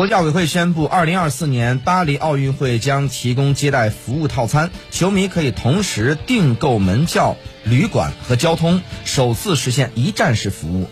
国际奥委会宣布二零二四年巴黎奥运会将提供接待服务套餐球迷可以同时订购门票旅馆和交通首次实现一站式服务。